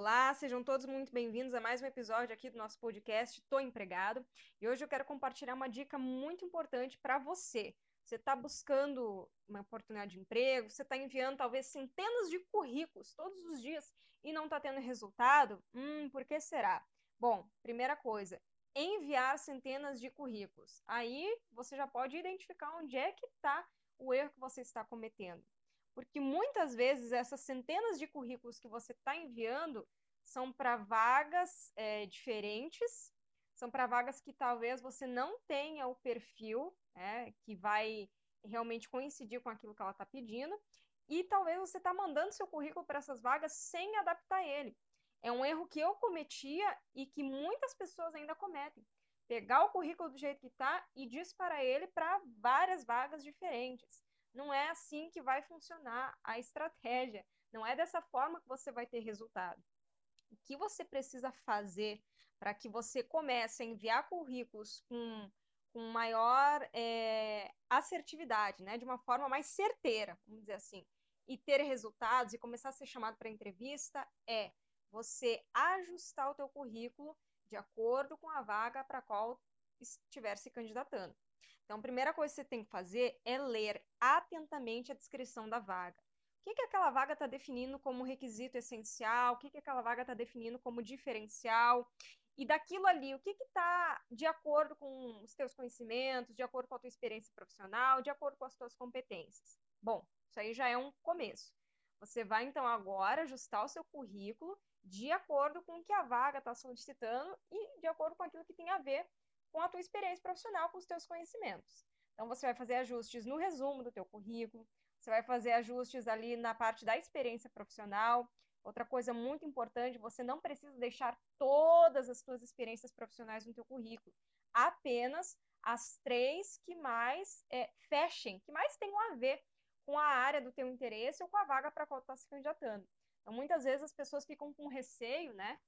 Olá, sejam todos muito bem-vindos a mais um episódio aqui do nosso podcast Tô Empregado. E hoje eu quero compartilhar uma dica muito importante para você. Você está buscando uma oportunidade de emprego, você está enviando talvez centenas de currículos todos os dias e não está tendo resultado? Hum, por que será? Bom, primeira coisa, enviar centenas de currículos. Aí você já pode identificar onde é que está o erro que você está cometendo. Porque muitas vezes essas centenas de currículos que você está enviando são para vagas é, diferentes, são para vagas que talvez você não tenha o perfil né, que vai realmente coincidir com aquilo que ela está pedindo, e talvez você está mandando seu currículo para essas vagas sem adaptar ele. É um erro que eu cometia e que muitas pessoas ainda cometem. Pegar o currículo do jeito que está e disparar ele para várias vagas diferentes. Não é assim que vai funcionar a estratégia. Não é dessa forma que você vai ter resultado. O que você precisa fazer para que você comece a enviar currículos com, com maior é, assertividade, né? de uma forma mais certeira, vamos dizer assim, e ter resultados e começar a ser chamado para entrevista é você ajustar o teu currículo de acordo com a vaga para qual estiver se candidatando. Então, a primeira coisa que você tem que fazer é ler atentamente a descrição da vaga. O que, que aquela vaga está definindo como requisito essencial? O que, que aquela vaga está definindo como diferencial? E daquilo ali, o que está de acordo com os teus conhecimentos, de acordo com a tua experiência profissional, de acordo com as tuas competências? Bom, isso aí já é um começo. Você vai então agora ajustar o seu currículo de acordo com o que a vaga está solicitando e de acordo com aquilo que tem a ver com a tua experiência profissional, com os teus conhecimentos. Então você vai fazer ajustes no resumo do teu currículo, você vai fazer ajustes ali na parte da experiência profissional. Outra coisa muito importante, você não precisa deixar todas as tuas experiências profissionais no teu currículo, apenas as três que mais é, fechem, que mais tenham a ver com a área do teu interesse ou com a vaga para a qual tu está se candidatando. Então, muitas vezes as pessoas ficam com receio, né,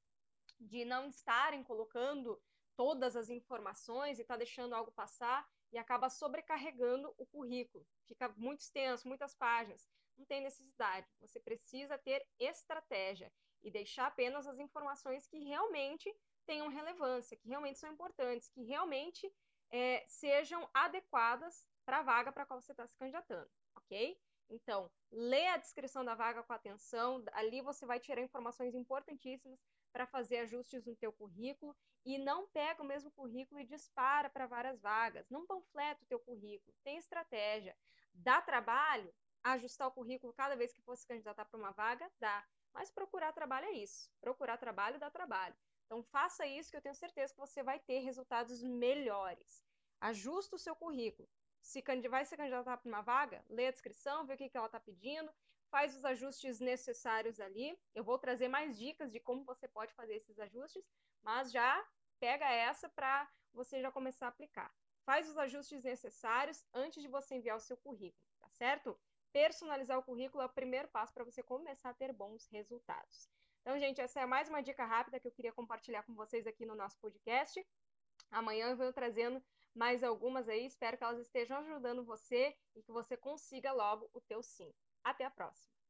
de não estarem colocando todas as informações e está deixando algo passar e acaba sobrecarregando o currículo. Fica muito extenso, muitas páginas. Não tem necessidade. Você precisa ter estratégia e deixar apenas as informações que realmente tenham relevância, que realmente são importantes, que realmente é, sejam adequadas para a vaga para a qual você está se candidatando, ok? Então, lê a descrição da vaga com atenção, ali você vai tirar informações importantíssimas para fazer ajustes no teu currículo e não pega o mesmo currículo e dispara para várias vagas. Não panfleta o teu currículo, tem estratégia. Dá trabalho ajustar o currículo cada vez que fosse candidatar para uma vaga? Dá. Mas procurar trabalho é isso. Procurar trabalho dá trabalho. Então faça isso que eu tenho certeza que você vai ter resultados melhores. Ajusta o seu currículo. Se vai se candidatar para uma vaga, lê a descrição, vê o que ela está pedindo, faz os ajustes necessários ali. Eu vou trazer mais dicas de como você pode fazer esses ajustes, mas já pega essa para você já começar a aplicar. Faz os ajustes necessários antes de você enviar o seu currículo, tá certo? Personalizar o currículo é o primeiro passo para você começar a ter bons resultados. Então, gente, essa é mais uma dica rápida que eu queria compartilhar com vocês aqui no nosso podcast. Amanhã eu venho trazendo mais algumas aí, espero que elas estejam ajudando você e que você consiga logo o teu sim. Até a próxima!